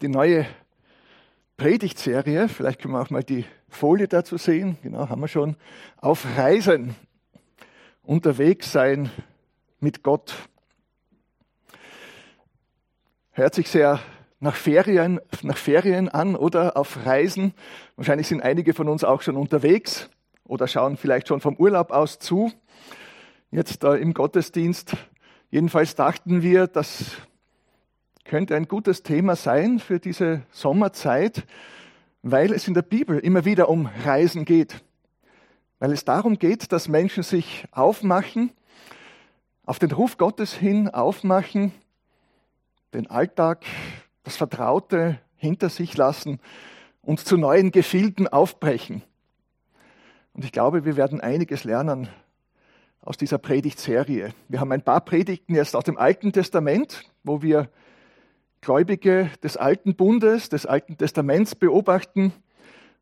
die neue Predigtserie, vielleicht können wir auch mal die Folie dazu sehen, genau, haben wir schon, auf Reisen, unterwegs sein mit Gott. Hört sich sehr nach Ferien, nach Ferien an oder auf Reisen. Wahrscheinlich sind einige von uns auch schon unterwegs oder schauen vielleicht schon vom Urlaub aus zu. Jetzt da im Gottesdienst. Jedenfalls dachten wir, das könnte ein gutes Thema sein für diese Sommerzeit, weil es in der Bibel immer wieder um Reisen geht. Weil es darum geht, dass Menschen sich aufmachen, auf den Ruf Gottes hin aufmachen, den Alltag das Vertraute hinter sich lassen und zu neuen Gefilden aufbrechen. Und ich glaube, wir werden einiges lernen aus dieser Predigtserie. Wir haben ein paar Predigten jetzt aus dem Alten Testament, wo wir Gläubige des Alten Bundes, des Alten Testaments beobachten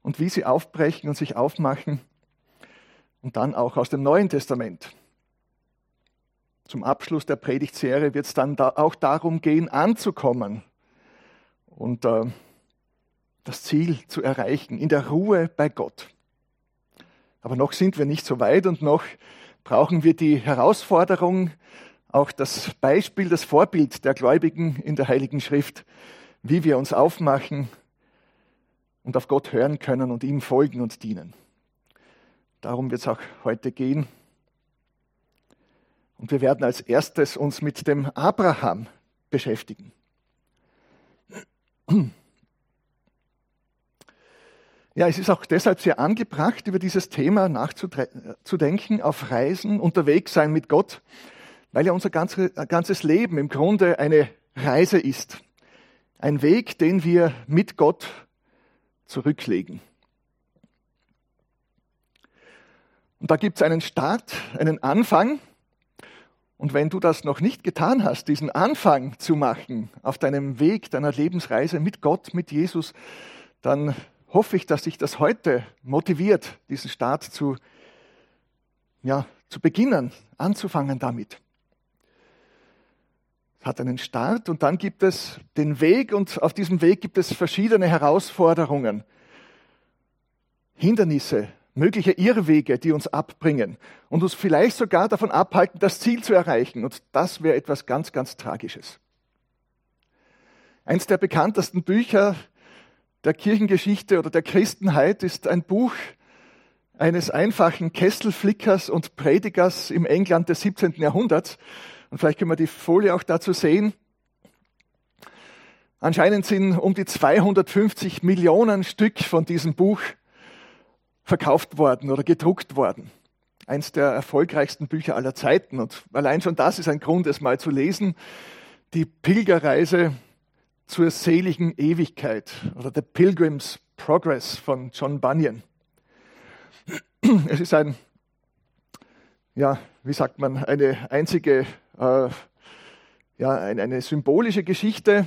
und wie sie aufbrechen und sich aufmachen. Und dann auch aus dem Neuen Testament. Zum Abschluss der Predigtserie wird es dann da auch darum gehen, anzukommen, und äh, das Ziel zu erreichen, in der Ruhe bei Gott. Aber noch sind wir nicht so weit und noch brauchen wir die Herausforderung, auch das Beispiel, das Vorbild der Gläubigen in der Heiligen Schrift, wie wir uns aufmachen und auf Gott hören können und ihm folgen und dienen. Darum wird es auch heute gehen. Und wir werden als erstes uns mit dem Abraham beschäftigen. Ja, es ist auch deshalb sehr angebracht, über dieses Thema nachzudenken, auf Reisen, unterwegs sein mit Gott, weil ja unser ganzes Leben im Grunde eine Reise ist. Ein Weg, den wir mit Gott zurücklegen. Und da gibt es einen Start, einen Anfang, und wenn du das noch nicht getan hast, diesen Anfang zu machen auf deinem Weg, deiner Lebensreise mit Gott, mit Jesus, dann hoffe ich, dass dich das heute motiviert, diesen Start zu, ja, zu beginnen, anzufangen damit. Hat einen Start und dann gibt es den Weg und auf diesem Weg gibt es verschiedene Herausforderungen, Hindernisse, mögliche Irrwege, die uns abbringen und uns vielleicht sogar davon abhalten, das Ziel zu erreichen. Und das wäre etwas ganz, ganz Tragisches. Eins der bekanntesten Bücher der Kirchengeschichte oder der Christenheit ist ein Buch eines einfachen Kesselflickers und Predigers im England des 17. Jahrhunderts. Und vielleicht können wir die Folie auch dazu sehen. Anscheinend sind um die 250 Millionen Stück von diesem Buch verkauft worden oder gedruckt worden. Eins der erfolgreichsten Bücher aller Zeiten. Und allein schon das ist ein Grund, es mal zu lesen. Die Pilgerreise zur seligen Ewigkeit oder The Pilgrim's Progress von John Bunyan. Es ist ein, ja, wie sagt man, eine einzige, äh, ja, eine, symbolische Geschichte,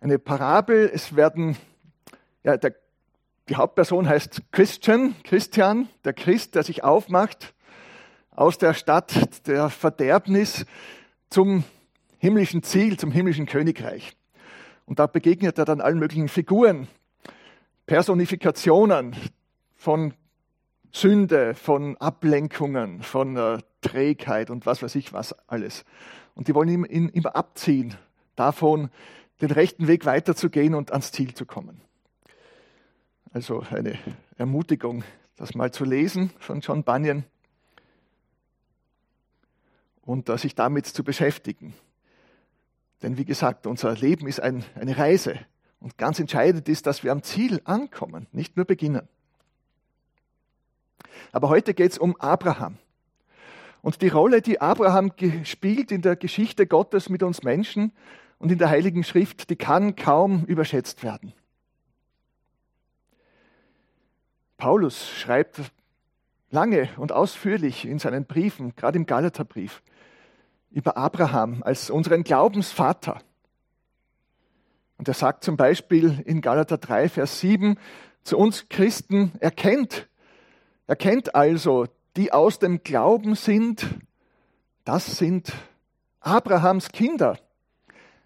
eine Parabel. Es werden, ja, der die Hauptperson heißt Christian, Christian, der Christ, der sich aufmacht aus der Stadt der Verderbnis zum himmlischen Ziel, zum himmlischen Königreich. Und da begegnet er dann allen möglichen Figuren, Personifikationen von Sünde, von Ablenkungen, von äh, Trägheit und was weiß ich was alles. Und die wollen ihn immer abziehen, davon den rechten Weg weiterzugehen und ans Ziel zu kommen. Also eine Ermutigung, das mal zu lesen von John Bunyan und sich damit zu beschäftigen. Denn wie gesagt, unser Leben ist ein, eine Reise und ganz entscheidend ist, dass wir am Ziel ankommen, nicht nur beginnen. Aber heute geht es um Abraham. Und die Rolle, die Abraham spielt in der Geschichte Gottes mit uns Menschen und in der Heiligen Schrift, die kann kaum überschätzt werden. Paulus schreibt lange und ausführlich in seinen Briefen, gerade im Galaterbrief, über Abraham als unseren Glaubensvater. Und er sagt zum Beispiel in Galater 3, Vers 7 zu uns Christen, erkennt, erkennt also, die aus dem Glauben sind, das sind Abrahams Kinder.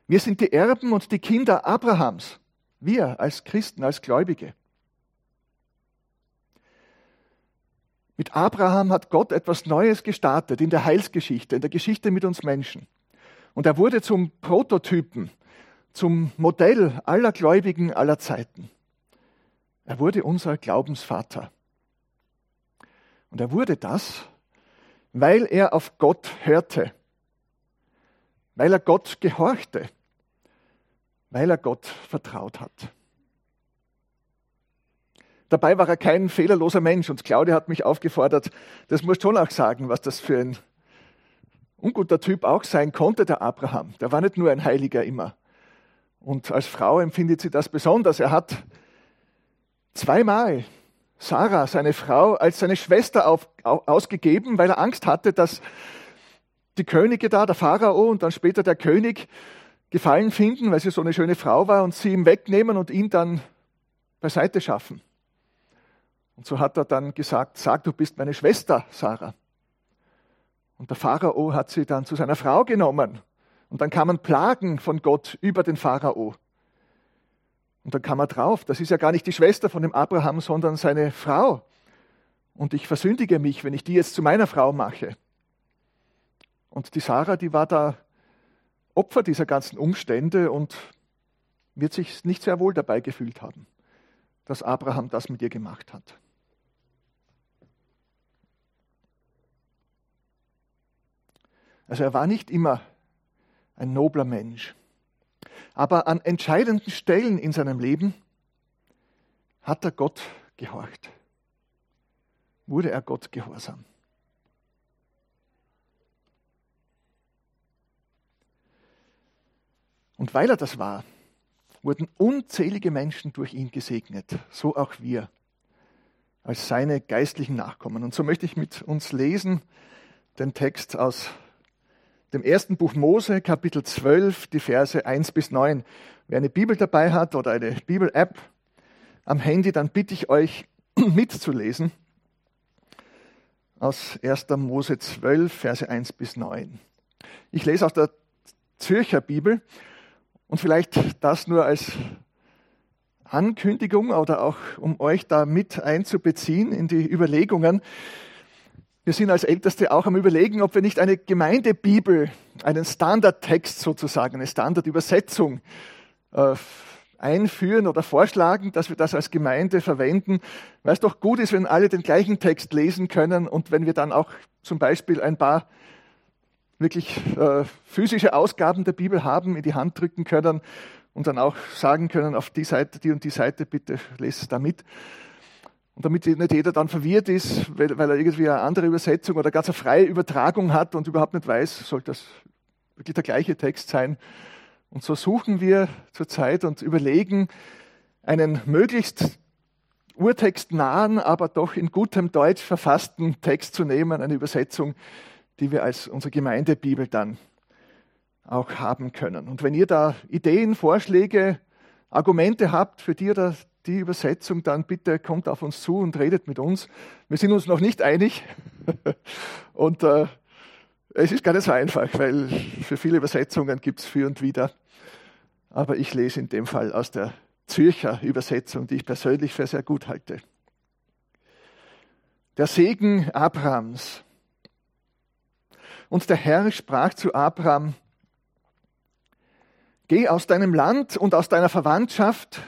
Wir sind die Erben und die Kinder Abrahams. Wir als Christen, als Gläubige. Mit Abraham hat Gott etwas Neues gestartet in der Heilsgeschichte, in der Geschichte mit uns Menschen. Und er wurde zum Prototypen, zum Modell aller Gläubigen aller Zeiten. Er wurde unser Glaubensvater. Und er wurde das, weil er auf Gott hörte, weil er Gott gehorchte, weil er Gott vertraut hat. Dabei war er kein fehlerloser Mensch und Claudia hat mich aufgefordert, das muss schon auch sagen, was das für ein unguter Typ auch sein konnte, der Abraham. Der war nicht nur ein Heiliger immer. Und als Frau empfindet sie das besonders. Er hat zweimal Sarah, seine Frau, als seine Schwester auf, ausgegeben, weil er Angst hatte, dass die Könige da, der Pharao und dann später der König, Gefallen finden, weil sie so eine schöne Frau war und sie ihm wegnehmen und ihn dann beiseite schaffen. Und so hat er dann gesagt, sag, du bist meine Schwester, Sarah. Und der Pharao hat sie dann zu seiner Frau genommen. Und dann kamen Plagen von Gott über den Pharao. Und dann kam er drauf, das ist ja gar nicht die Schwester von dem Abraham, sondern seine Frau. Und ich versündige mich, wenn ich die jetzt zu meiner Frau mache. Und die Sarah, die war da Opfer dieser ganzen Umstände und wird sich nicht sehr wohl dabei gefühlt haben, dass Abraham das mit ihr gemacht hat. Also er war nicht immer ein nobler Mensch. Aber an entscheidenden Stellen in seinem Leben hat er Gott gehorcht. Wurde er Gott gehorsam. Und weil er das war, wurden unzählige Menschen durch ihn gesegnet, so auch wir als seine geistlichen Nachkommen. Und so möchte ich mit uns lesen den Text aus dem ersten Buch Mose, Kapitel 12, die Verse 1 bis 9. Wer eine Bibel dabei hat oder eine Bibel-App am Handy, dann bitte ich euch mitzulesen aus 1. Mose 12, Verse 1 bis 9. Ich lese aus der Zürcher Bibel und vielleicht das nur als Ankündigung oder auch um euch da mit einzubeziehen in die Überlegungen. Wir sind als Älteste auch am Überlegen, ob wir nicht eine Gemeindebibel, einen Standardtext sozusagen, eine Standardübersetzung äh, einführen oder vorschlagen, dass wir das als Gemeinde verwenden, weil es doch gut ist, wenn alle den gleichen Text lesen können und wenn wir dann auch zum Beispiel ein paar wirklich äh, physische Ausgaben der Bibel haben, in die Hand drücken können und dann auch sagen können, auf die Seite, die und die Seite, bitte lest es da mit. Und damit nicht jeder dann verwirrt ist, weil, weil er irgendwie eine andere Übersetzung oder ganz eine freie Übertragung hat und überhaupt nicht weiß, soll das wirklich der gleiche Text sein. Und so suchen wir zurzeit und überlegen, einen möglichst urtextnahen, aber doch in gutem Deutsch verfassten Text zu nehmen, eine Übersetzung, die wir als unsere Gemeindebibel dann auch haben können. Und wenn ihr da Ideen, Vorschläge, Argumente habt für die oder die Übersetzung, dann bitte kommt auf uns zu und redet mit uns. Wir sind uns noch nicht einig. und äh, es ist gar nicht so einfach, weil für viele Übersetzungen gibt es für und wieder. Aber ich lese in dem Fall aus der Zürcher Übersetzung, die ich persönlich für sehr gut halte. Der Segen Abrahams. Und der Herr sprach zu Abraham, Geh aus deinem Land und aus deiner Verwandtschaft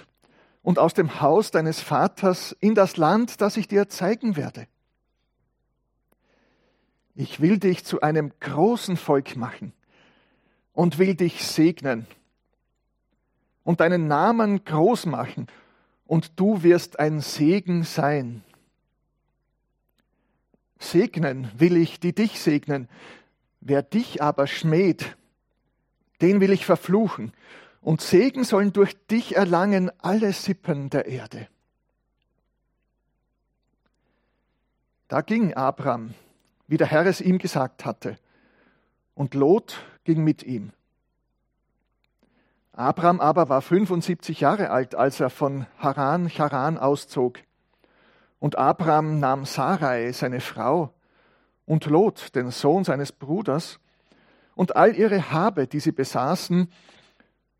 und aus dem Haus deines Vaters in das Land, das ich dir zeigen werde. Ich will dich zu einem großen Volk machen und will dich segnen und deinen Namen groß machen und du wirst ein Segen sein. Segnen will ich, die dich segnen. Wer dich aber schmäht, den will ich verfluchen und Segen sollen durch dich erlangen alle Sippen der Erde. Da ging Abraham, wie der Herr es ihm gesagt hatte, und Lot ging mit ihm. Abraham aber war 75 Jahre alt, als er von Haran Charan auszog. Und Abraham nahm Sarai, seine Frau, und Lot, den Sohn seines Bruders, und all ihre Habe, die sie besaßen,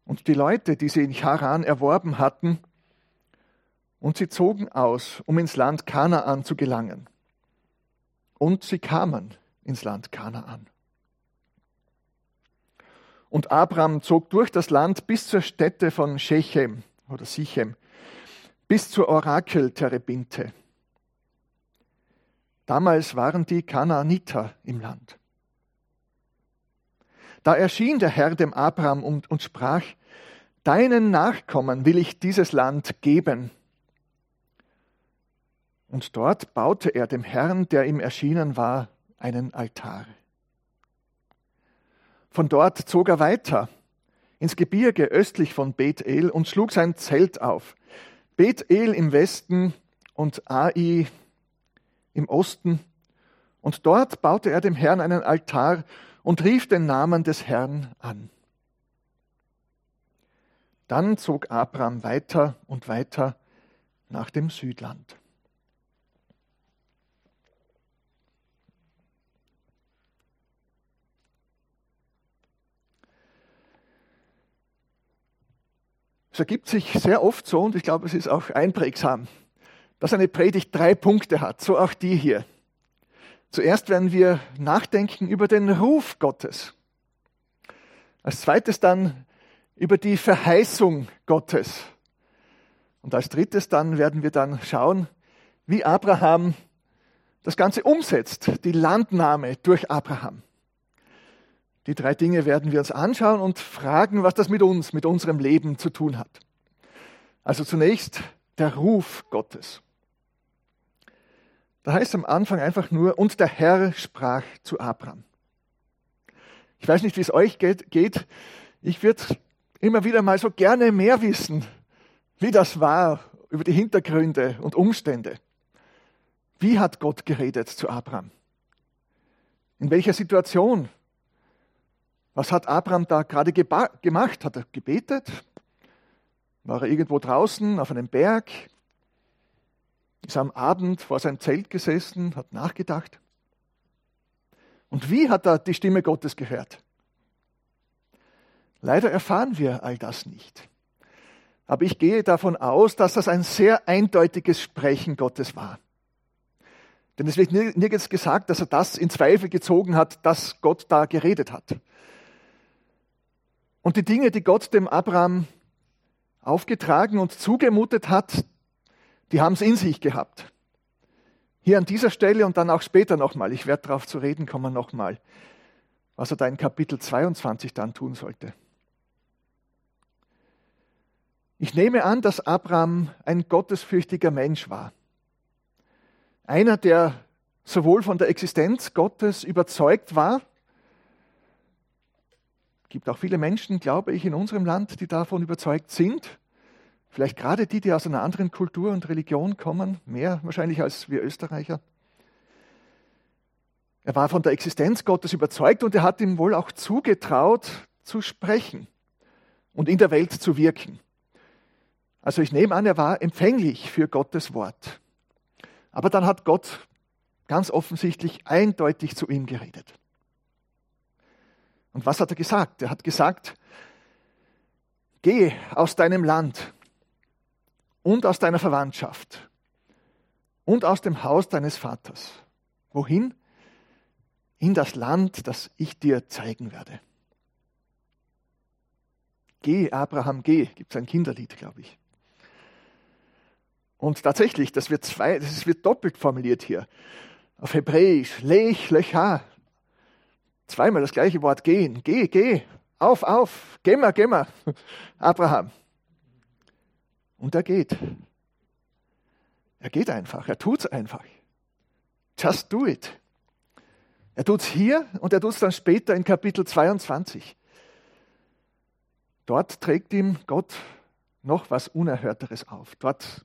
und die Leute, die sie in Charan erworben hatten, und sie zogen aus, um ins Land Kanaan zu gelangen. Und sie kamen ins Land Kanaan. Und Abraham zog durch das Land bis zur Stätte von Shechem oder Sichem, bis zur Orakelterebinte. Damals waren die Kanaaniter im Land. Da erschien der Herr dem Abraham und, und sprach, Deinen Nachkommen will ich dieses Land geben. Und dort baute er dem Herrn, der ihm erschienen war, einen Altar. Von dort zog er weiter ins Gebirge östlich von Bethel und schlug sein Zelt auf. Bethel im Westen und Ai im Osten. Und dort baute er dem Herrn einen Altar und rief den Namen des Herrn an. Dann zog Abraham weiter und weiter nach dem Südland. Es ergibt sich sehr oft so, und ich glaube, es ist auch einprägsam, dass eine Predigt drei Punkte hat, so auch die hier. Zuerst werden wir nachdenken über den Ruf Gottes. Als zweites dann über die Verheißung Gottes. Und als drittes dann werden wir dann schauen, wie Abraham das Ganze umsetzt, die Landnahme durch Abraham. Die drei Dinge werden wir uns anschauen und fragen, was das mit uns, mit unserem Leben zu tun hat. Also zunächst der Ruf Gottes. Da heißt am Anfang einfach nur, und der Herr sprach zu Abraham. Ich weiß nicht, wie es euch geht. Ich würde immer wieder mal so gerne mehr wissen, wie das war, über die Hintergründe und Umstände. Wie hat Gott geredet zu Abraham? In welcher Situation? Was hat Abraham da gerade gemacht? Hat er gebetet? War er irgendwo draußen auf einem Berg? Ist am Abend vor seinem Zelt gesessen, hat nachgedacht. Und wie hat er die Stimme Gottes gehört? Leider erfahren wir all das nicht. Aber ich gehe davon aus, dass das ein sehr eindeutiges Sprechen Gottes war. Denn es wird nirgends gesagt, dass er das in Zweifel gezogen hat, dass Gott da geredet hat. Und die Dinge, die Gott dem Abraham aufgetragen und zugemutet hat, die haben es in sich gehabt. Hier an dieser Stelle und dann auch später nochmal, ich werde darauf zu reden kommen nochmal, was er da in Kapitel 22 dann tun sollte. Ich nehme an, dass Abraham ein gottesfürchtiger Mensch war. Einer, der sowohl von der Existenz Gottes überzeugt war, gibt auch viele Menschen, glaube ich, in unserem Land, die davon überzeugt sind, Vielleicht gerade die, die aus einer anderen Kultur und Religion kommen, mehr wahrscheinlich als wir Österreicher. Er war von der Existenz Gottes überzeugt und er hat ihm wohl auch zugetraut, zu sprechen und in der Welt zu wirken. Also ich nehme an, er war empfänglich für Gottes Wort. Aber dann hat Gott ganz offensichtlich eindeutig zu ihm geredet. Und was hat er gesagt? Er hat gesagt, geh aus deinem Land und aus deiner Verwandtschaft und aus dem Haus deines Vaters. Wohin? In das Land, das ich dir zeigen werde. Geh, Abraham, geh, gibt es ein Kinderlied, glaube ich. Und tatsächlich, das wird, zwei, das wird doppelt formuliert hier. Auf Hebräisch, lech, lecha. Zweimal das gleiche Wort gehen. Geh, geh, auf, auf, geh mal, geh mal, Abraham. Und er geht. Er geht einfach, er tut es einfach. Just do it. Er tut es hier und er tut es dann später in Kapitel 22. Dort trägt ihm Gott noch was Unerhörteres auf. Dort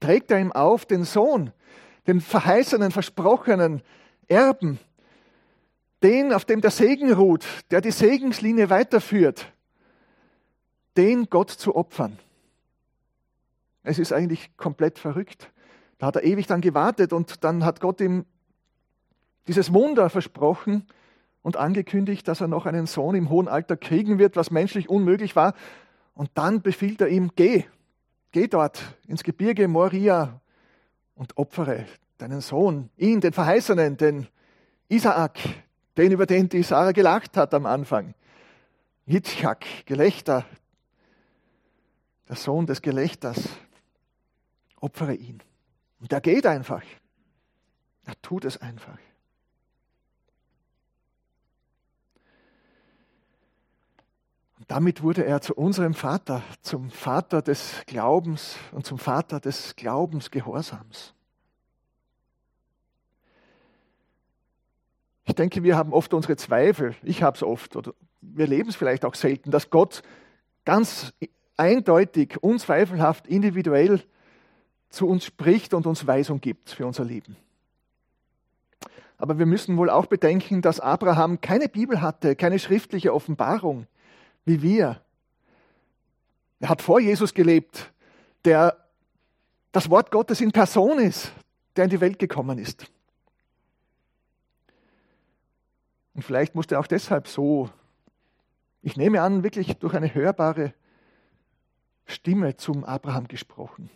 trägt er ihm auf den Sohn, den verheißenen, versprochenen Erben, den, auf dem der Segen ruht, der die Segenslinie weiterführt, den Gott zu opfern. Es ist eigentlich komplett verrückt. Da hat er ewig dann gewartet und dann hat Gott ihm dieses Wunder versprochen und angekündigt, dass er noch einen Sohn im hohen Alter kriegen wird, was menschlich unmöglich war. Und dann befiehlt er ihm, geh, geh dort ins Gebirge Moria und opfere deinen Sohn, ihn, den Verheißenen, den Isaak, den, über den die Sarah gelacht hat am Anfang. Yitzchak, Gelächter, der Sohn des Gelächters, opfere ihn. Und er geht einfach. Er tut es einfach. Und damit wurde er zu unserem Vater, zum Vater des Glaubens und zum Vater des Glaubensgehorsams. Ich denke, wir haben oft unsere Zweifel. Ich habe es oft oder wir leben es vielleicht auch selten, dass Gott ganz eindeutig, unzweifelhaft, individuell zu uns spricht und uns Weisung gibt für unser Leben. Aber wir müssen wohl auch bedenken, dass Abraham keine Bibel hatte, keine schriftliche Offenbarung wie wir. Er hat vor Jesus gelebt, der das Wort Gottes in Person ist, der in die Welt gekommen ist. Und vielleicht musste er auch deshalb so, ich nehme an, wirklich durch eine hörbare Stimme zum Abraham gesprochen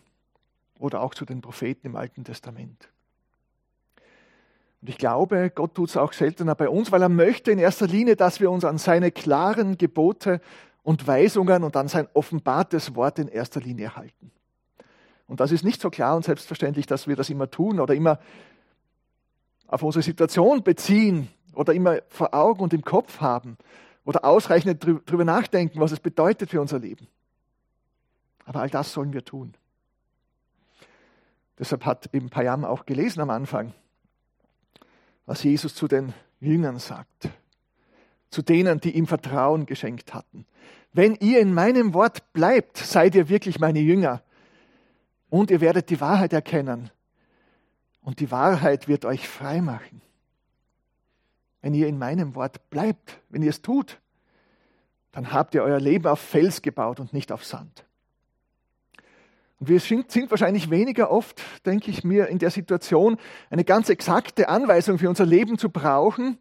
oder auch zu den Propheten im Alten Testament. Und ich glaube, Gott tut es auch seltener bei uns, weil er möchte in erster Linie, dass wir uns an seine klaren Gebote und Weisungen und an sein offenbartes Wort in erster Linie halten. Und das ist nicht so klar und selbstverständlich, dass wir das immer tun oder immer auf unsere Situation beziehen oder immer vor Augen und im Kopf haben oder ausreichend darüber nachdenken, was es bedeutet für unser Leben. Aber all das sollen wir tun. Deshalb hat eben Payam auch gelesen am Anfang, was Jesus zu den Jüngern sagt, zu denen, die ihm Vertrauen geschenkt hatten. Wenn ihr in meinem Wort bleibt, seid ihr wirklich meine Jünger und ihr werdet die Wahrheit erkennen und die Wahrheit wird euch frei machen. Wenn ihr in meinem Wort bleibt, wenn ihr es tut, dann habt ihr euer Leben auf Fels gebaut und nicht auf Sand. Und wir sind, wahrscheinlich weniger oft, denke ich mir, in der Situation, eine ganz exakte Anweisung für unser Leben zu brauchen.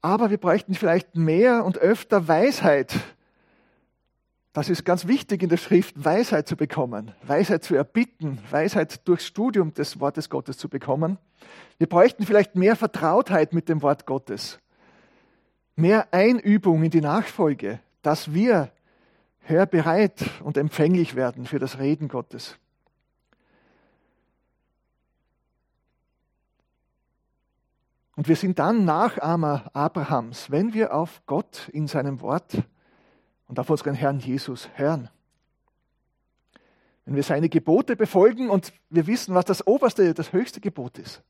Aber wir bräuchten vielleicht mehr und öfter Weisheit. Das ist ganz wichtig in der Schrift, Weisheit zu bekommen, Weisheit zu erbitten, Weisheit durchs Studium des Wortes Gottes zu bekommen. Wir bräuchten vielleicht mehr Vertrautheit mit dem Wort Gottes, mehr Einübung in die Nachfolge, dass wir hörbereit und empfänglich werden für das Reden Gottes. Und wir sind dann Nachahmer Abrahams, wenn wir auf Gott in seinem Wort und auf unseren Herrn Jesus hören. Wenn wir seine Gebote befolgen und wir wissen, was das oberste, das höchste Gebot ist.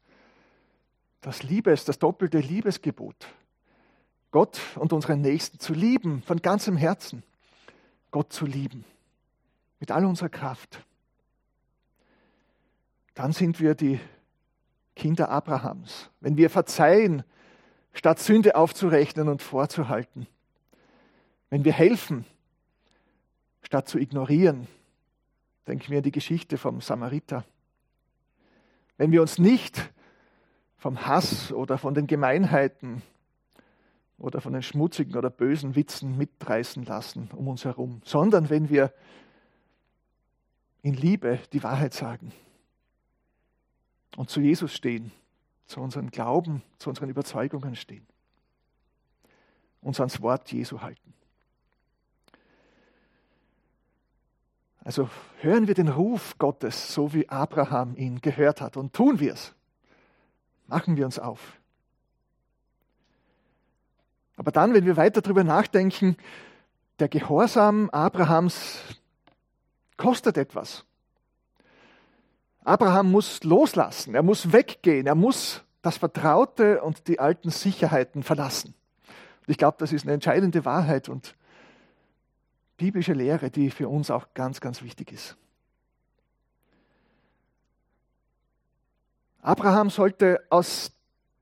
Das Liebes, das doppelte Liebesgebot. Gott und unseren Nächsten zu lieben von ganzem Herzen. Gott zu lieben, mit all unserer Kraft, dann sind wir die Kinder Abrahams. Wenn wir verzeihen, statt Sünde aufzurechnen und vorzuhalten. Wenn wir helfen, statt zu ignorieren. Denken wir an die Geschichte vom Samariter. Wenn wir uns nicht vom Hass oder von den Gemeinheiten oder von den schmutzigen oder bösen Witzen mitreißen lassen um uns herum, sondern wenn wir in Liebe die Wahrheit sagen und zu Jesus stehen, zu unserem Glauben, zu unseren Überzeugungen stehen, uns ans Wort Jesu halten. Also hören wir den Ruf Gottes, so wie Abraham ihn gehört hat, und tun wir es. Machen wir uns auf. Aber dann, wenn wir weiter darüber nachdenken, der Gehorsam Abrahams kostet etwas. Abraham muss loslassen, er muss weggehen, er muss das Vertraute und die alten Sicherheiten verlassen. Und ich glaube, das ist eine entscheidende Wahrheit und biblische Lehre, die für uns auch ganz, ganz wichtig ist. Abraham sollte aus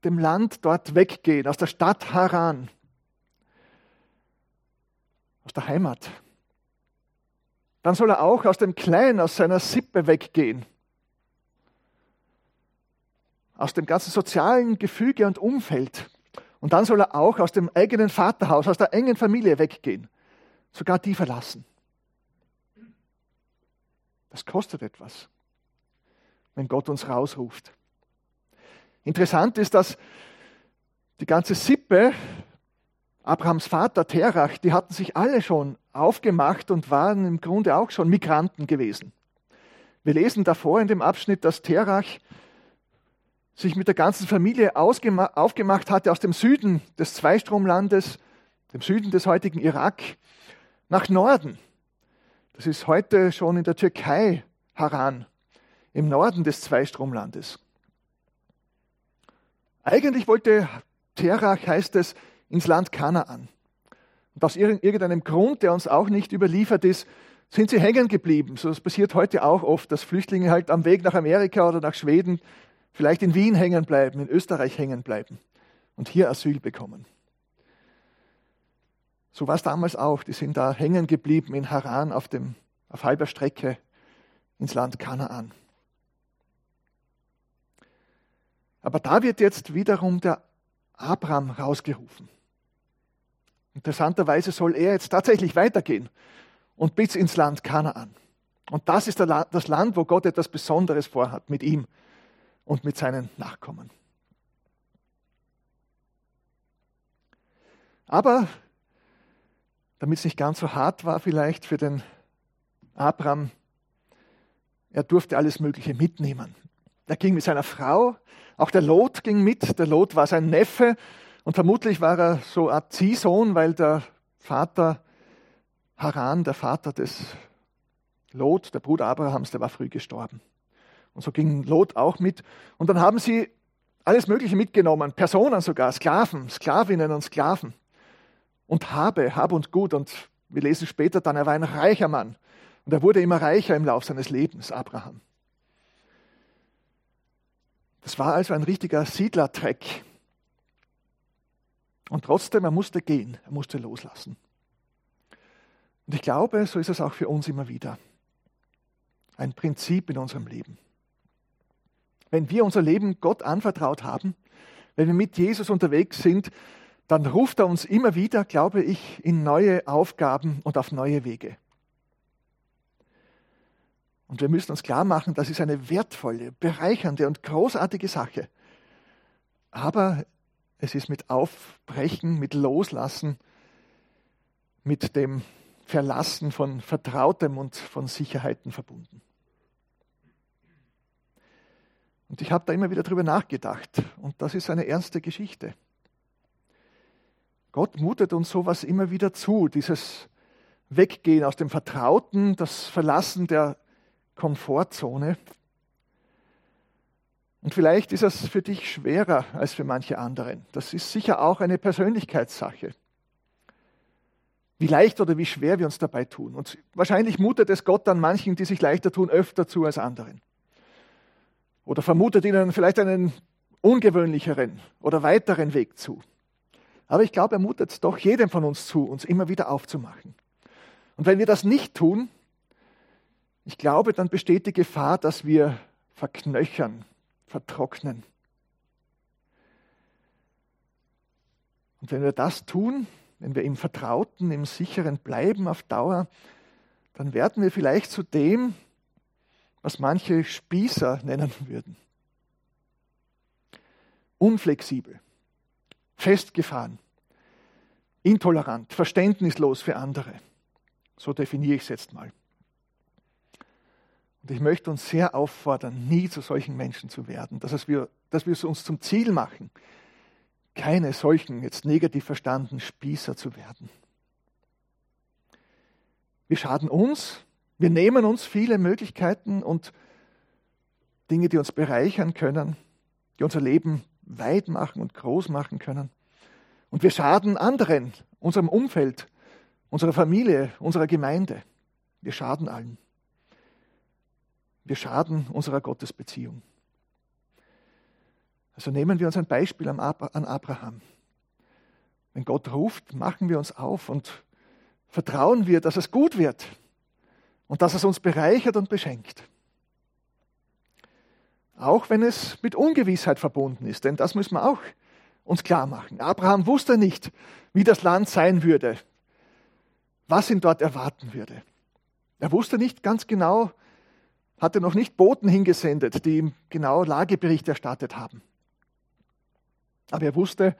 dem Land dort weggehen, aus der Stadt Haran aus der Heimat. Dann soll er auch aus dem Kleinen, aus seiner Sippe weggehen. aus dem ganzen sozialen Gefüge und Umfeld. Und dann soll er auch aus dem eigenen Vaterhaus, aus der engen Familie weggehen. Sogar die verlassen. Das kostet etwas, wenn Gott uns rausruft. Interessant ist, dass die ganze Sippe, Abrahams Vater Terach, die hatten sich alle schon aufgemacht und waren im Grunde auch schon Migranten gewesen. Wir lesen davor in dem Abschnitt, dass Terach sich mit der ganzen Familie aufgemacht hatte aus dem Süden des Zweistromlandes, dem Süden des heutigen Irak, nach Norden. Das ist heute schon in der Türkei Haran, im Norden des Zweistromlandes. Eigentlich wollte Terach, heißt es, ins Land Kanaan. Und aus irgendeinem Grund, der uns auch nicht überliefert ist, sind sie hängen geblieben. So das passiert heute auch oft, dass Flüchtlinge halt am Weg nach Amerika oder nach Schweden vielleicht in Wien hängen bleiben, in Österreich hängen bleiben und hier Asyl bekommen. So war es damals auch. Die sind da hängen geblieben in Haran auf, dem, auf halber Strecke ins Land Kanaan. Aber da wird jetzt wiederum der Abraham rausgerufen. Interessanterweise soll er jetzt tatsächlich weitergehen und bis ins Land Kanaan. Und das ist das Land, wo Gott etwas Besonderes vorhat mit ihm und mit seinen Nachkommen. Aber damit es nicht ganz so hart war vielleicht für den Abraham, er durfte alles Mögliche mitnehmen. Er ging mit seiner Frau, auch der Lot ging mit. Der Lot war sein Neffe und vermutlich war er so ein Ziehsohn, weil der Vater Haran, der Vater des Lot, der Bruder Abrahams, der war früh gestorben. Und so ging Lot auch mit. Und dann haben sie alles Mögliche mitgenommen, Personen sogar, Sklaven, Sklavinnen und Sklaven. Und Habe, Hab und Gut. Und wir lesen später dann, er war ein reicher Mann. Und er wurde immer reicher im Lauf seines Lebens, Abraham. Das war also ein richtiger Siedlertreck. Und trotzdem, er musste gehen, er musste loslassen. Und ich glaube, so ist es auch für uns immer wieder. Ein Prinzip in unserem Leben. Wenn wir unser Leben Gott anvertraut haben, wenn wir mit Jesus unterwegs sind, dann ruft er uns immer wieder, glaube ich, in neue Aufgaben und auf neue Wege. Und wir müssen uns klar machen, das ist eine wertvolle, bereichernde und großartige Sache. Aber es ist mit Aufbrechen, mit Loslassen, mit dem Verlassen von Vertrautem und von Sicherheiten verbunden. Und ich habe da immer wieder drüber nachgedacht. Und das ist eine ernste Geschichte. Gott mutet uns sowas immer wieder zu, dieses Weggehen aus dem Vertrauten, das Verlassen der Komfortzone. Und vielleicht ist es für dich schwerer als für manche anderen. Das ist sicher auch eine Persönlichkeitssache wie leicht oder wie schwer wir uns dabei tun. Und wahrscheinlich mutet es Gott an manchen, die sich leichter tun, öfter zu als anderen. Oder vermutet ihnen vielleicht einen ungewöhnlicheren oder weiteren Weg zu. Aber ich glaube, er mutet doch jedem von uns zu, uns immer wieder aufzumachen. Und wenn wir das nicht tun, ich glaube, dann besteht die Gefahr, dass wir verknöchern, vertrocknen. Und wenn wir das tun, wenn wir im Vertrauten, im Sicheren bleiben auf Dauer, dann werden wir vielleicht zu dem, was manche Spießer nennen würden. Unflexibel, festgefahren, intolerant, verständnislos für andere. So definiere ich es jetzt mal. Und ich möchte uns sehr auffordern, nie zu solchen Menschen zu werden, dass wir, dass wir es uns zum Ziel machen, keine solchen, jetzt negativ verstanden, Spießer zu werden. Wir schaden uns, wir nehmen uns viele Möglichkeiten und Dinge, die uns bereichern können, die unser Leben weit machen und groß machen können. Und wir schaden anderen, unserem Umfeld, unserer Familie, unserer Gemeinde. Wir schaden allen. Wir schaden unserer Gottesbeziehung. Also nehmen wir uns ein Beispiel an Abraham. Wenn Gott ruft, machen wir uns auf und vertrauen wir, dass es gut wird und dass es uns bereichert und beschenkt. Auch wenn es mit Ungewissheit verbunden ist, denn das müssen wir auch uns klar machen. Abraham wusste nicht, wie das Land sein würde, was ihn dort erwarten würde. Er wusste nicht ganz genau, hatte noch nicht Boten hingesendet, die ihm genau Lagebericht erstattet haben. Aber er wusste,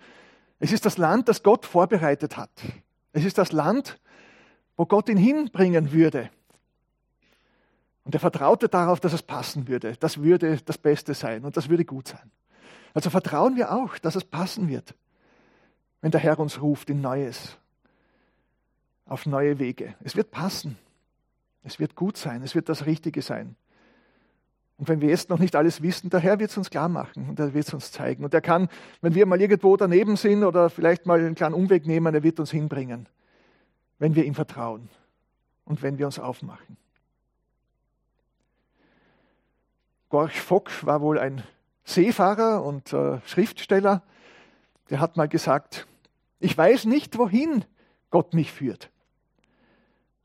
es ist das Land, das Gott vorbereitet hat. Es ist das Land, wo Gott ihn hinbringen würde. Und er vertraute darauf, dass es passen würde. Das würde das Beste sein und das würde gut sein. Also vertrauen wir auch, dass es passen wird, wenn der Herr uns ruft in Neues, auf neue Wege. Es wird passen. Es wird gut sein. Es wird das Richtige sein. Und wenn wir jetzt noch nicht alles wissen, der Herr wird es uns klar machen und er wird es uns zeigen. Und er kann, wenn wir mal irgendwo daneben sind oder vielleicht mal einen kleinen Umweg nehmen, er wird uns hinbringen, wenn wir ihm vertrauen und wenn wir uns aufmachen. Gorch Fock war wohl ein Seefahrer und äh, Schriftsteller. Der hat mal gesagt, ich weiß nicht, wohin Gott mich führt,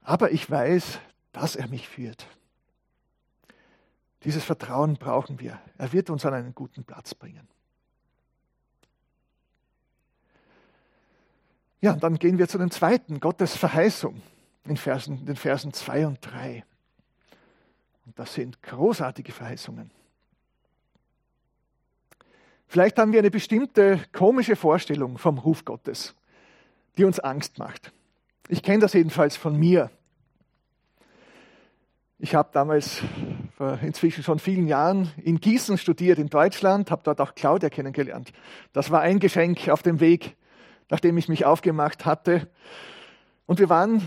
aber ich weiß, dass er mich führt. Dieses Vertrauen brauchen wir. Er wird uns an einen guten Platz bringen. Ja, und dann gehen wir zu dem zweiten, Gottes Verheißung, in Versen, den Versen 2 und 3. Und das sind großartige Verheißungen. Vielleicht haben wir eine bestimmte komische Vorstellung vom Ruf Gottes, die uns Angst macht. Ich kenne das jedenfalls von mir. Ich habe damals vor inzwischen schon vielen Jahren in Gießen studiert, in Deutschland, habe dort auch Claudia kennengelernt. Das war ein Geschenk auf dem Weg, nachdem ich mich aufgemacht hatte. Und wir waren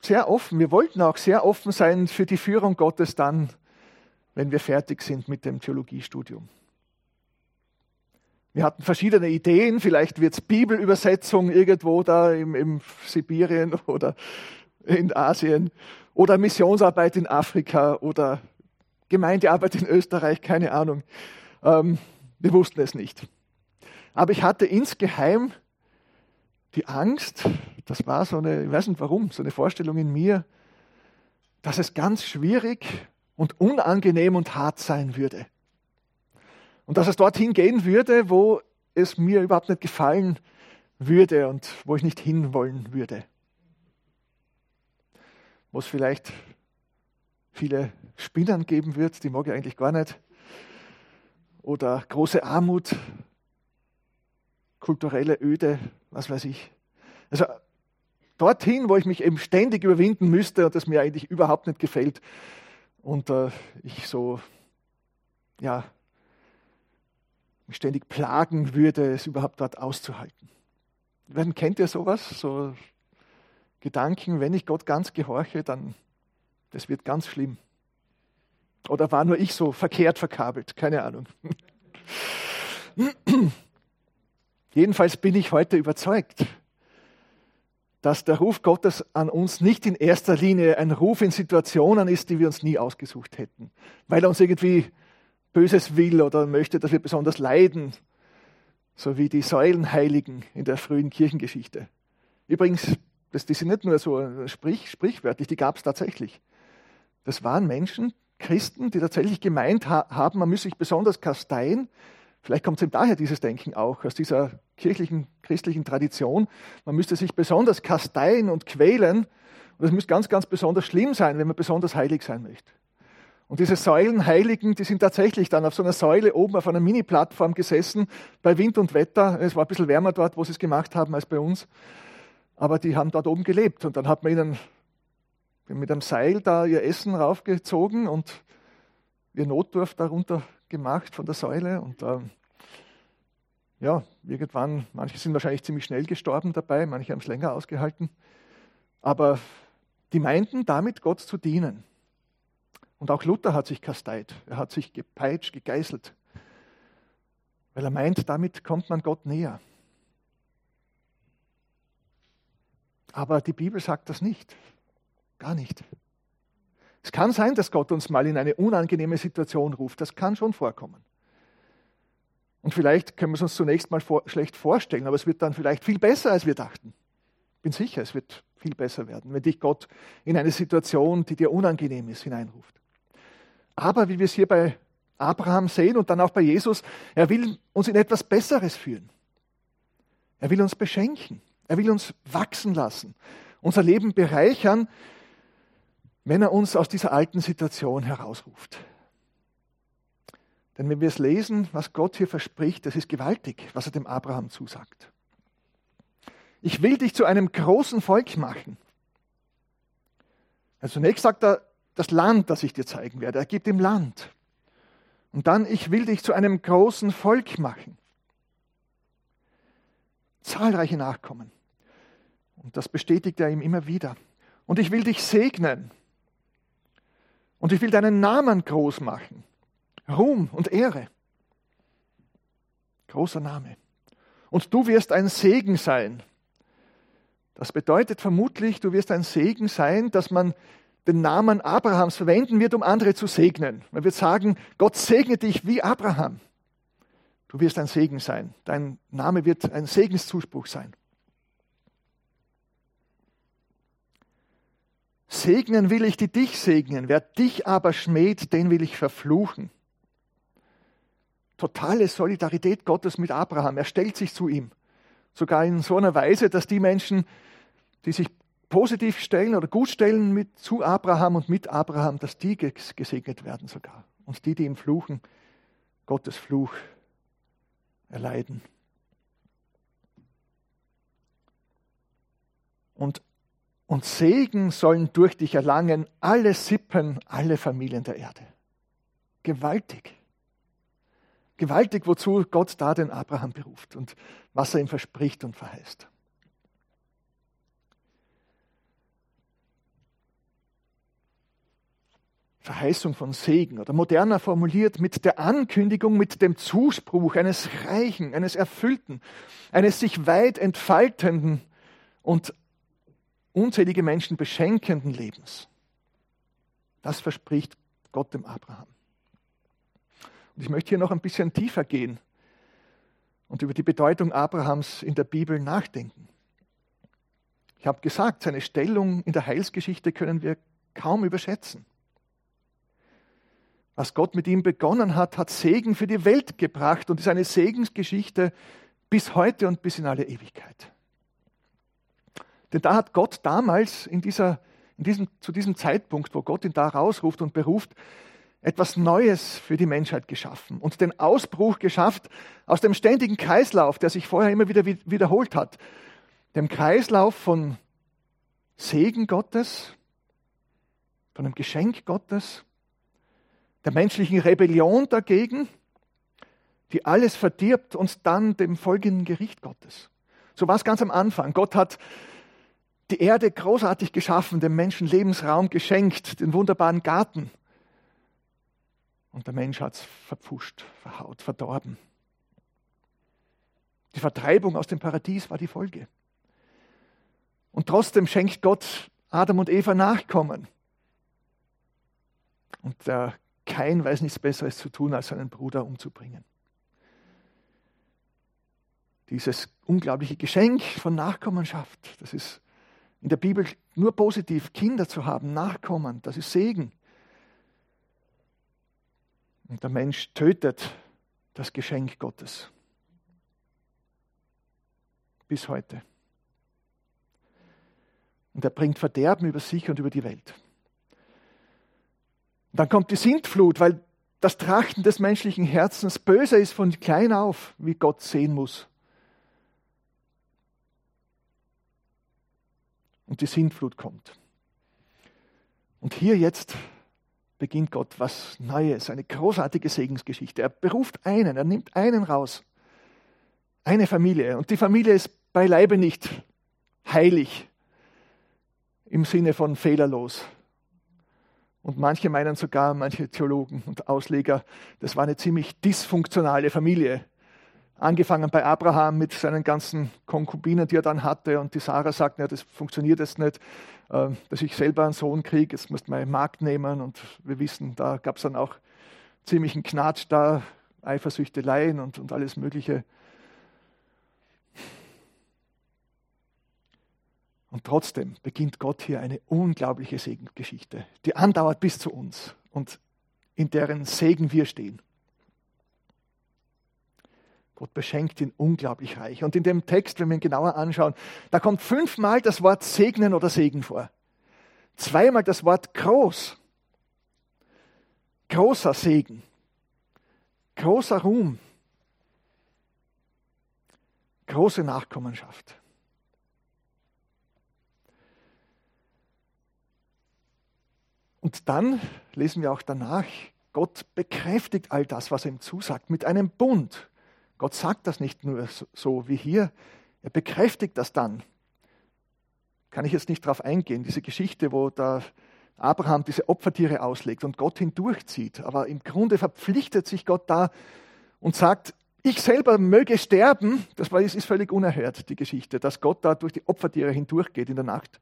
sehr offen, wir wollten auch sehr offen sein für die Führung Gottes dann, wenn wir fertig sind mit dem Theologiestudium. Wir hatten verschiedene Ideen, vielleicht wird es Bibelübersetzung irgendwo da im, im Sibirien oder in Asien oder Missionsarbeit in Afrika oder Gemeindearbeit in Österreich, keine Ahnung. Ähm, wir wussten es nicht. Aber ich hatte insgeheim die Angst, das war so eine, ich weiß nicht warum, so eine Vorstellung in mir, dass es ganz schwierig und unangenehm und hart sein würde. Und dass es dorthin gehen würde, wo es mir überhaupt nicht gefallen würde und wo ich nicht hinwollen würde. Wo es vielleicht viele Spinnern geben wird, die mag ich eigentlich gar nicht. Oder große Armut, kulturelle Öde, was weiß ich. Also dorthin, wo ich mich eben ständig überwinden müsste und das mir eigentlich überhaupt nicht gefällt und äh, ich so, ja, mich ständig plagen würde, es überhaupt dort auszuhalten. Kennt ihr sowas? So Gedanken, wenn ich Gott ganz gehorche, dann das wird ganz schlimm. Oder war nur ich so verkehrt verkabelt? Keine Ahnung. Jedenfalls bin ich heute überzeugt, dass der Ruf Gottes an uns nicht in erster Linie ein Ruf in Situationen ist, die wir uns nie ausgesucht hätten, weil er uns irgendwie Böses will oder möchte, dass wir besonders leiden, so wie die Säulenheiligen in der frühen Kirchengeschichte. Übrigens, das, die sind nicht nur so sprich, sprichwörtlich, die gab es tatsächlich. Das waren Menschen, Christen, die tatsächlich gemeint ha haben, man müsse sich besonders kasteien. Vielleicht kommt es eben daher dieses Denken auch, aus dieser kirchlichen, christlichen Tradition. Man müsste sich besonders kasteien und quälen. Und es müsste ganz, ganz besonders schlimm sein, wenn man besonders heilig sein möchte. Und diese Säulenheiligen, die sind tatsächlich dann auf so einer Säule oben auf einer Mini-Plattform gesessen, bei Wind und Wetter. Es war ein bisschen wärmer dort, wo sie es gemacht haben, als bei uns. Aber die haben dort oben gelebt. Und dann hat man ihnen mit einem Seil da ihr Essen raufgezogen und ihr Notdurft darunter gemacht von der Säule. Und ähm, ja, irgendwann, manche sind wahrscheinlich ziemlich schnell gestorben dabei, manche haben es länger ausgehalten. Aber die meinten damit Gott zu dienen. Und auch Luther hat sich kasteit, er hat sich gepeitscht, gegeißelt, weil er meint, damit kommt man Gott näher. Aber die Bibel sagt das nicht. Gar nicht. Es kann sein, dass Gott uns mal in eine unangenehme Situation ruft. Das kann schon vorkommen. Und vielleicht können wir es uns zunächst mal vor, schlecht vorstellen, aber es wird dann vielleicht viel besser, als wir dachten. Ich bin sicher, es wird viel besser werden, wenn dich Gott in eine Situation, die dir unangenehm ist, hineinruft. Aber wie wir es hier bei Abraham sehen und dann auch bei Jesus, er will uns in etwas Besseres führen. Er will uns beschenken. Er will uns wachsen lassen, unser Leben bereichern, wenn er uns aus dieser alten Situation herausruft. Denn wenn wir es lesen, was Gott hier verspricht, das ist gewaltig, was er dem Abraham zusagt. Ich will dich zu einem großen Volk machen. Also zunächst sagt er, das Land, das ich dir zeigen werde. Er gibt ihm Land. Und dann, ich will dich zu einem großen Volk machen. Zahlreiche Nachkommen. Und das bestätigt er ihm immer wieder. Und ich will dich segnen. Und ich will deinen Namen groß machen. Ruhm und Ehre. Großer Name. Und du wirst ein Segen sein. Das bedeutet vermutlich, du wirst ein Segen sein, dass man den Namen Abrahams verwenden wird, um andere zu segnen. Man wird sagen, Gott segne dich wie Abraham. Du wirst ein Segen sein. Dein Name wird ein Segenszuspruch sein. Segnen will ich, die dich segnen. Wer dich aber schmäht, den will ich verfluchen. Totale Solidarität Gottes mit Abraham. Er stellt sich zu ihm. Sogar in so einer Weise, dass die Menschen, die sich positiv stellen oder gut stellen mit, zu Abraham und mit Abraham, dass die gesegnet werden sogar. Und die, die ihn fluchen, Gottes Fluch erleiden. Und, und Segen sollen durch dich erlangen alle Sippen, alle Familien der Erde. Gewaltig. Gewaltig, wozu Gott da den Abraham beruft und was er ihm verspricht und verheißt. Verheißung von Segen oder moderner formuliert mit der Ankündigung, mit dem Zuspruch eines reichen, eines erfüllten, eines sich weit entfaltenden und unzählige Menschen beschenkenden Lebens. Das verspricht Gott dem Abraham. Und ich möchte hier noch ein bisschen tiefer gehen und über die Bedeutung Abrahams in der Bibel nachdenken. Ich habe gesagt, seine Stellung in der Heilsgeschichte können wir kaum überschätzen. Was Gott mit ihm begonnen hat, hat Segen für die Welt gebracht und ist eine Segensgeschichte bis heute und bis in alle Ewigkeit. Denn da hat Gott damals, in dieser, in diesem, zu diesem Zeitpunkt, wo Gott ihn da rausruft und beruft, etwas Neues für die Menschheit geschaffen und den Ausbruch geschafft aus dem ständigen Kreislauf, der sich vorher immer wieder wiederholt hat. Dem Kreislauf von Segen Gottes, von einem Geschenk Gottes der menschlichen Rebellion dagegen, die alles verdirbt und dann dem folgenden Gericht Gottes. So war es ganz am Anfang. Gott hat die Erde großartig geschaffen, dem Menschen Lebensraum geschenkt, den wunderbaren Garten. Und der Mensch hat es verpfuscht, verhaut, verdorben. Die Vertreibung aus dem Paradies war die Folge. Und trotzdem schenkt Gott Adam und Eva Nachkommen. Und der kein weiß nichts Besseres zu tun, als seinen Bruder umzubringen. Dieses unglaubliche Geschenk von Nachkommenschaft, das ist in der Bibel nur positiv, Kinder zu haben, Nachkommen, das ist Segen. Und der Mensch tötet das Geschenk Gottes. Bis heute. Und er bringt Verderben über sich und über die Welt. Und dann kommt die Sintflut, weil das Trachten des menschlichen Herzens böse ist von klein auf, wie Gott sehen muss. Und die Sintflut kommt. Und hier jetzt beginnt Gott was Neues, eine großartige Segensgeschichte. Er beruft einen, er nimmt einen raus. Eine Familie. Und die Familie ist beileibe nicht heilig im Sinne von fehlerlos, und manche meinen sogar, manche Theologen und Ausleger, das war eine ziemlich dysfunktionale Familie. Angefangen bei Abraham mit seinen ganzen Konkubinen, die er dann hatte. Und die Sarah sagt, ja, das funktioniert jetzt nicht, äh, dass ich selber einen Sohn kriege, jetzt du mal Markt nehmen. Und wir wissen, da gab es dann auch ziemlichen Knatsch da, Eifersüchteleien und, und alles Mögliche. Und trotzdem beginnt Gott hier eine unglaubliche Segengeschichte, die andauert bis zu uns und in deren Segen wir stehen. Gott beschenkt ihn unglaublich reich. Und in dem Text, wenn wir ihn genauer anschauen, da kommt fünfmal das Wort segnen oder Segen vor. Zweimal das Wort groß. Großer Segen. Großer Ruhm. Große Nachkommenschaft. Und dann lesen wir auch danach, Gott bekräftigt all das, was er ihm zusagt, mit einem Bund. Gott sagt das nicht nur so wie hier, er bekräftigt das dann. Kann ich jetzt nicht darauf eingehen, diese Geschichte, wo da Abraham diese Opfertiere auslegt und Gott hindurchzieht. Aber im Grunde verpflichtet sich Gott da und sagt, ich selber möge sterben. Das ist völlig unerhört, die Geschichte, dass Gott da durch die Opfertiere hindurchgeht in der Nacht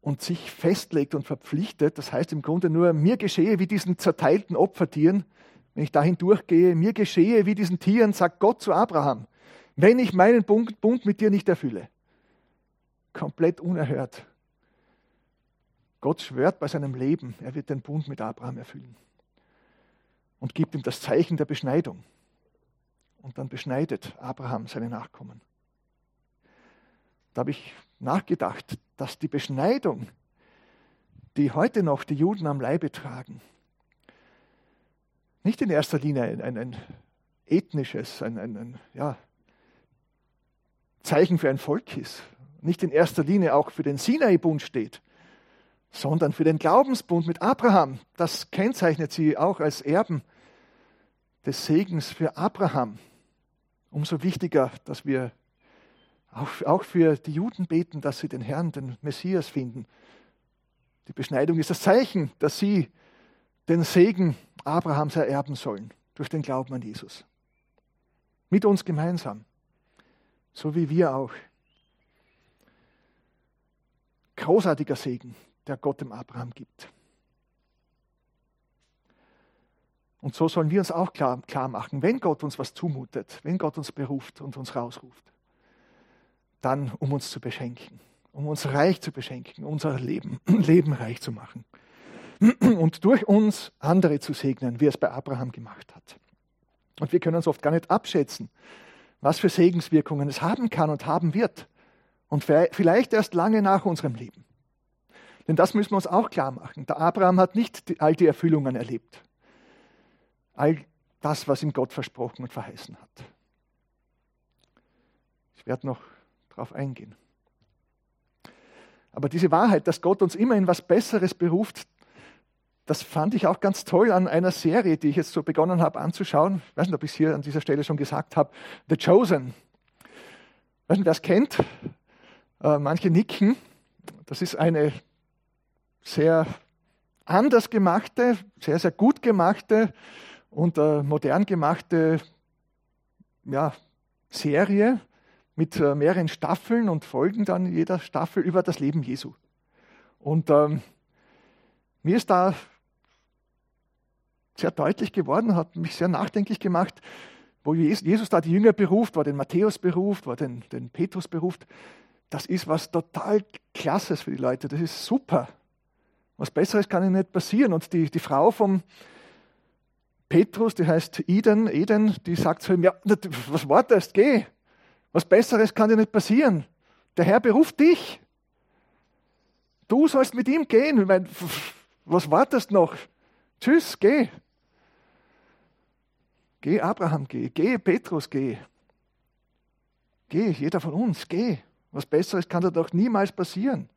und sich festlegt und verpflichtet. Das heißt im Grunde nur, mir geschehe wie diesen zerteilten Opfertieren, wenn ich dahin durchgehe, mir geschehe wie diesen Tieren, sagt Gott zu Abraham, wenn ich meinen Bund mit dir nicht erfülle. Komplett unerhört. Gott schwört bei seinem Leben, er wird den Bund mit Abraham erfüllen und gibt ihm das Zeichen der Beschneidung. Und dann beschneidet Abraham seine Nachkommen. Da habe ich nachgedacht, dass die Beschneidung, die heute noch die Juden am Leibe tragen, nicht in erster Linie ein, ein, ein ethnisches, ein, ein ja, Zeichen für ein Volk ist, nicht in erster Linie auch für den Sinai-Bund steht, sondern für den Glaubensbund mit Abraham. Das kennzeichnet sie auch als Erben des Segens für Abraham. Umso wichtiger, dass wir auch, auch für die Juden beten, dass sie den Herrn, den Messias finden. Die Beschneidung ist das Zeichen, dass sie den Segen Abrahams ererben sollen durch den Glauben an Jesus. Mit uns gemeinsam, so wie wir auch. Großartiger Segen, der Gott dem Abraham gibt. Und so sollen wir uns auch klar, klar machen, wenn Gott uns was zumutet, wenn Gott uns beruft und uns rausruft, dann um uns zu beschenken, um uns reich zu beschenken, unser Leben, Leben reich zu machen und durch uns andere zu segnen, wie es bei Abraham gemacht hat. Und wir können uns oft gar nicht abschätzen, was für Segenswirkungen es haben kann und haben wird. Und vielleicht erst lange nach unserem Leben. Denn das müssen wir uns auch klar machen. Der Abraham hat nicht all die Erfüllungen erlebt. All das, was ihm Gott versprochen und verheißen hat. Ich werde noch darauf eingehen. Aber diese Wahrheit, dass Gott uns immer in was Besseres beruft, das fand ich auch ganz toll an einer Serie, die ich jetzt so begonnen habe anzuschauen. Ich weiß nicht, ob ich es hier an dieser Stelle schon gesagt habe. The Chosen. Ich weiß nicht, wer es kennt. Äh, manche nicken. Das ist eine sehr anders gemachte, sehr, sehr gut gemachte und äh, modern gemachte ja, Serie mit äh, mehreren Staffeln und Folgen dann jeder Staffel über das Leben Jesu. Und ähm, mir ist da sehr deutlich geworden, hat mich sehr nachdenklich gemacht, wo Jesus da die Jünger beruft, wo er den Matthäus beruft, wo er den, den Petrus beruft. Das ist was total Klasses für die Leute. Das ist super. Was Besseres kann ihnen nicht passieren. Und die, die Frau vom Petrus, die heißt Eden, Eden, die sagt zu ihm, ja, was wartest, geh. Was Besseres kann dir nicht passieren. Der Herr beruft dich. Du sollst mit ihm gehen. Ich meine, was wartest noch? Tschüss, geh. Geh, Abraham, geh. Geh, Petrus, geh. Geh, jeder von uns, geh. Was Besseres kann dir doch niemals passieren.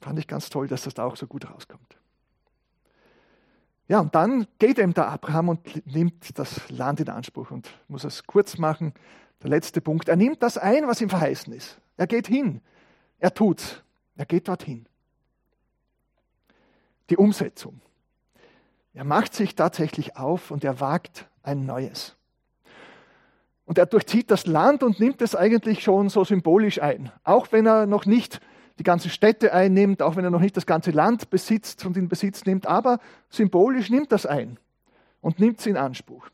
Fand ich ganz toll, dass das da auch so gut rauskommt. Ja, und dann geht eben der Abraham und nimmt das Land in Anspruch und muss es kurz machen. Der letzte Punkt. Er nimmt das ein, was ihm verheißen ist. Er geht hin. Er tut's. Er geht dorthin. Die Umsetzung. Er macht sich tatsächlich auf und er wagt ein neues. Und er durchzieht das Land und nimmt es eigentlich schon so symbolisch ein. Auch wenn er noch nicht die ganzen Städte einnimmt, auch wenn er noch nicht das ganze Land besitzt und in Besitz nimmt, aber symbolisch nimmt das ein und nimmt es in Anspruch.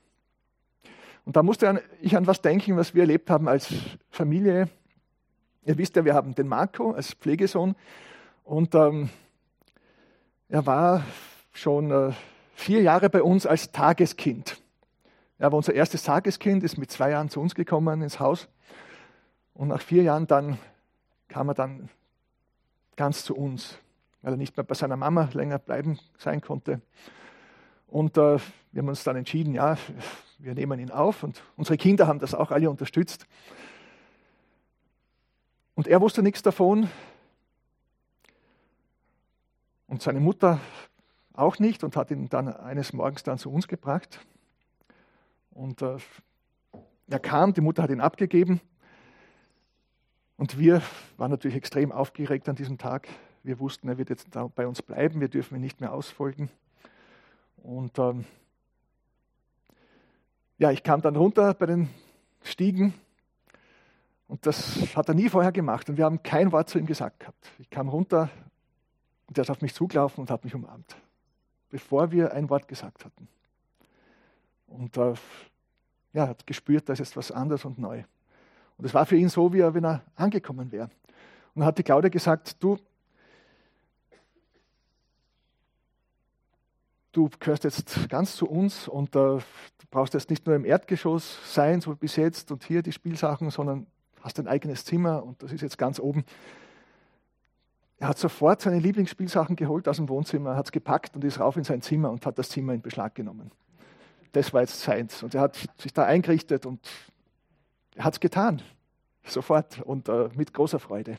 Und da musste ich an was denken, was wir erlebt haben als Familie. Ihr wisst ja, wir haben den Marco als Pflegesohn und ähm, er war schon äh, vier Jahre bei uns als Tageskind. Er war unser erstes Tageskind, ist mit zwei Jahren zu uns gekommen ins Haus. Und nach vier Jahren dann kam er dann ganz zu uns, weil er nicht mehr bei seiner Mama länger bleiben sein konnte. Und äh, wir haben uns dann entschieden, ja, wir nehmen ihn auf und unsere Kinder haben das auch alle unterstützt. Und er wusste nichts davon und seine Mutter auch nicht und hat ihn dann eines Morgens dann zu uns gebracht. Und äh, er kam, die Mutter hat ihn abgegeben und wir waren natürlich extrem aufgeregt an diesem Tag. Wir wussten, er wird jetzt bei uns bleiben, wir dürfen ihn nicht mehr ausfolgen. Und ähm, ja, ich kam dann runter bei den Stiegen und das hat er nie vorher gemacht und wir haben kein Wort zu ihm gesagt gehabt. Ich kam runter und er ist auf mich zugelaufen und hat mich umarmt, bevor wir ein Wort gesagt hatten. Und äh, ja, hat gespürt, da ist jetzt was anderes und neu. Und es war für ihn so, wie er, wenn er angekommen wäre. Und dann hat die Claudia gesagt, du, du gehörst jetzt ganz zu uns und äh, du brauchst jetzt nicht nur im Erdgeschoss sein, so bis jetzt und hier die Spielsachen, sondern hast ein eigenes Zimmer und das ist jetzt ganz oben. Er hat sofort seine Lieblingsspielsachen geholt aus dem Wohnzimmer, hat es gepackt und ist rauf in sein Zimmer und hat das Zimmer in Beschlag genommen. Das war jetzt seins. Und er hat sich da eingerichtet und er hat es getan. Sofort und äh, mit großer Freude.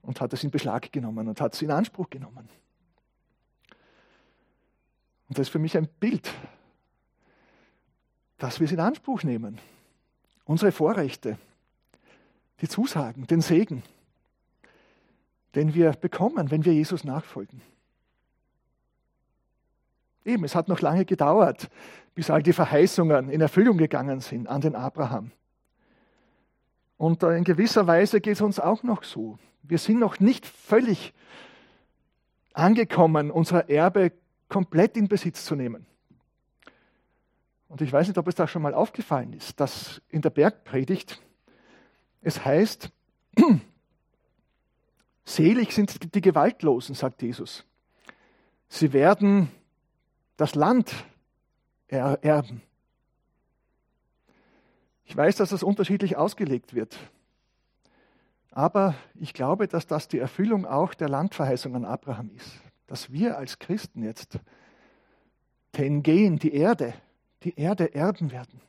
Und hat es in Beschlag genommen und hat es in Anspruch genommen. Und das ist für mich ein Bild, dass wir es in Anspruch nehmen. Unsere Vorrechte, die Zusagen, den Segen, den wir bekommen, wenn wir Jesus nachfolgen. Eben, es hat noch lange gedauert, bis all die Verheißungen in Erfüllung gegangen sind an den Abraham. Und in gewisser Weise geht es uns auch noch so. Wir sind noch nicht völlig angekommen, unser Erbe komplett in Besitz zu nehmen. Und ich weiß nicht, ob es da schon mal aufgefallen ist, dass in der Bergpredigt es heißt, selig sind die Gewaltlosen, sagt Jesus. Sie werden das Land erben. Ich weiß, dass das unterschiedlich ausgelegt wird. Aber ich glaube, dass das die Erfüllung auch der Landverheißung an Abraham ist dass wir als Christen jetzt Tengen, die Erde, die Erde erben werden.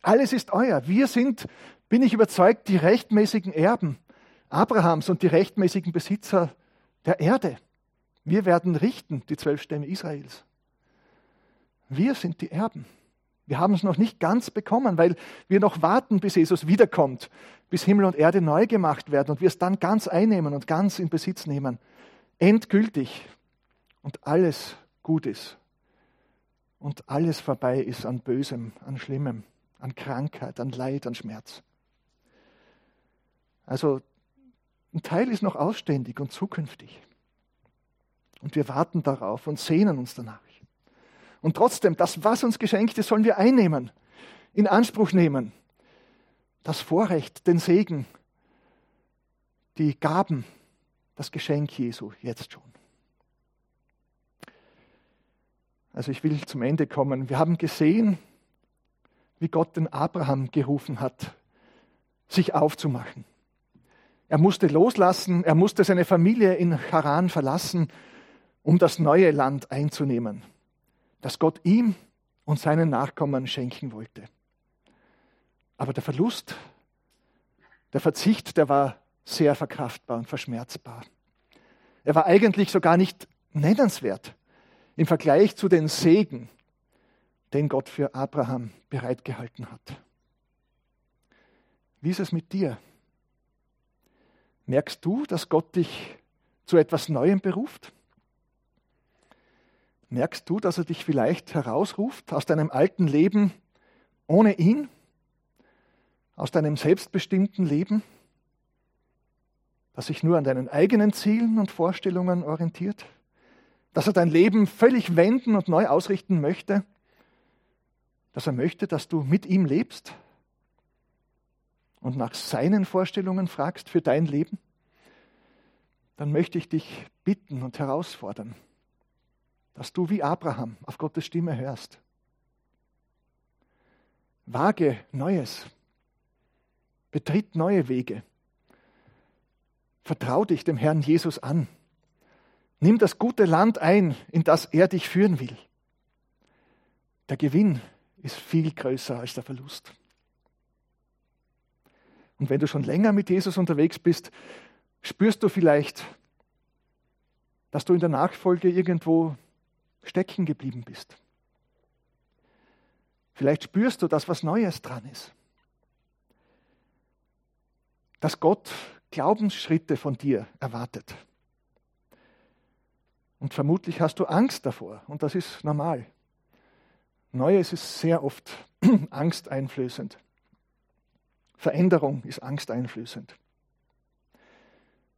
Alles ist euer. Wir sind, bin ich überzeugt, die rechtmäßigen Erben Abrahams und die rechtmäßigen Besitzer der Erde. Wir werden richten, die zwölf Stämme Israels. Wir sind die Erben. Wir haben es noch nicht ganz bekommen, weil wir noch warten, bis Jesus wiederkommt, bis Himmel und Erde neu gemacht werden und wir es dann ganz einnehmen und ganz in Besitz nehmen endgültig und alles gut ist und alles vorbei ist an Bösem, an Schlimmem, an Krankheit, an Leid, an Schmerz. Also ein Teil ist noch ausständig und zukünftig. Und wir warten darauf und sehnen uns danach. Und trotzdem, das, was uns geschenkt ist, sollen wir einnehmen, in Anspruch nehmen. Das Vorrecht, den Segen, die Gaben, das Geschenk Jesu jetzt schon. Also ich will zum Ende kommen. Wir haben gesehen, wie Gott den Abraham gerufen hat, sich aufzumachen. Er musste loslassen, er musste seine Familie in Haran verlassen, um das neue Land einzunehmen, das Gott ihm und seinen Nachkommen schenken wollte. Aber der Verlust, der Verzicht, der war sehr verkraftbar und verschmerzbar. Er war eigentlich sogar nicht nennenswert im Vergleich zu den Segen, den Gott für Abraham bereitgehalten hat. Wie ist es mit dir? Merkst du, dass Gott dich zu etwas Neuem beruft? Merkst du, dass er dich vielleicht herausruft aus deinem alten Leben ohne ihn? Aus deinem selbstbestimmten Leben? das sich nur an deinen eigenen Zielen und Vorstellungen orientiert, dass er dein Leben völlig wenden und neu ausrichten möchte, dass er möchte, dass du mit ihm lebst und nach seinen Vorstellungen fragst für dein Leben, dann möchte ich dich bitten und herausfordern, dass du wie Abraham auf Gottes Stimme hörst Wage Neues. Betritt neue Wege. Vertrau dich dem Herrn Jesus an. Nimm das gute Land ein, in das er dich führen will. Der Gewinn ist viel größer als der Verlust. Und wenn du schon länger mit Jesus unterwegs bist, spürst du vielleicht, dass du in der Nachfolge irgendwo stecken geblieben bist. Vielleicht spürst du, dass was Neues dran ist. Dass Gott Glaubensschritte von dir erwartet. Und vermutlich hast du Angst davor und das ist normal. Neues ist sehr oft angsteinflößend. Veränderung ist angsteinflößend.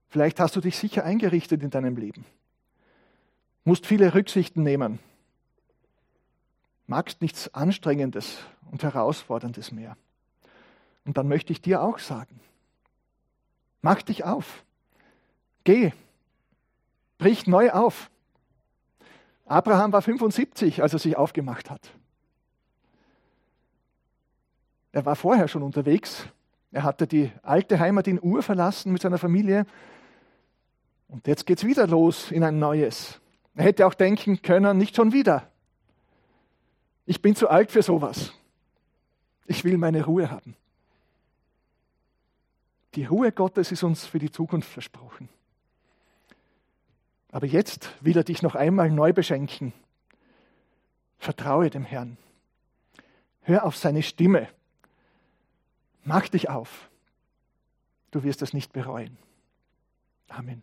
Vielleicht hast du dich sicher eingerichtet in deinem Leben, musst viele Rücksichten nehmen, magst nichts Anstrengendes und Herausforderndes mehr. Und dann möchte ich dir auch sagen, mach dich auf, geh, brich neu auf. Abraham war 75, als er sich aufgemacht hat. Er war vorher schon unterwegs. Er hatte die alte Heimat in Ur verlassen mit seiner Familie. Und jetzt geht es wieder los in ein neues. Er hätte auch denken können, nicht schon wieder. Ich bin zu alt für sowas. Ich will meine Ruhe haben. Die Ruhe Gottes ist uns für die Zukunft versprochen. Aber jetzt will er dich noch einmal neu beschenken. Vertraue dem Herrn. Hör auf seine Stimme. Mach dich auf. Du wirst es nicht bereuen. Amen.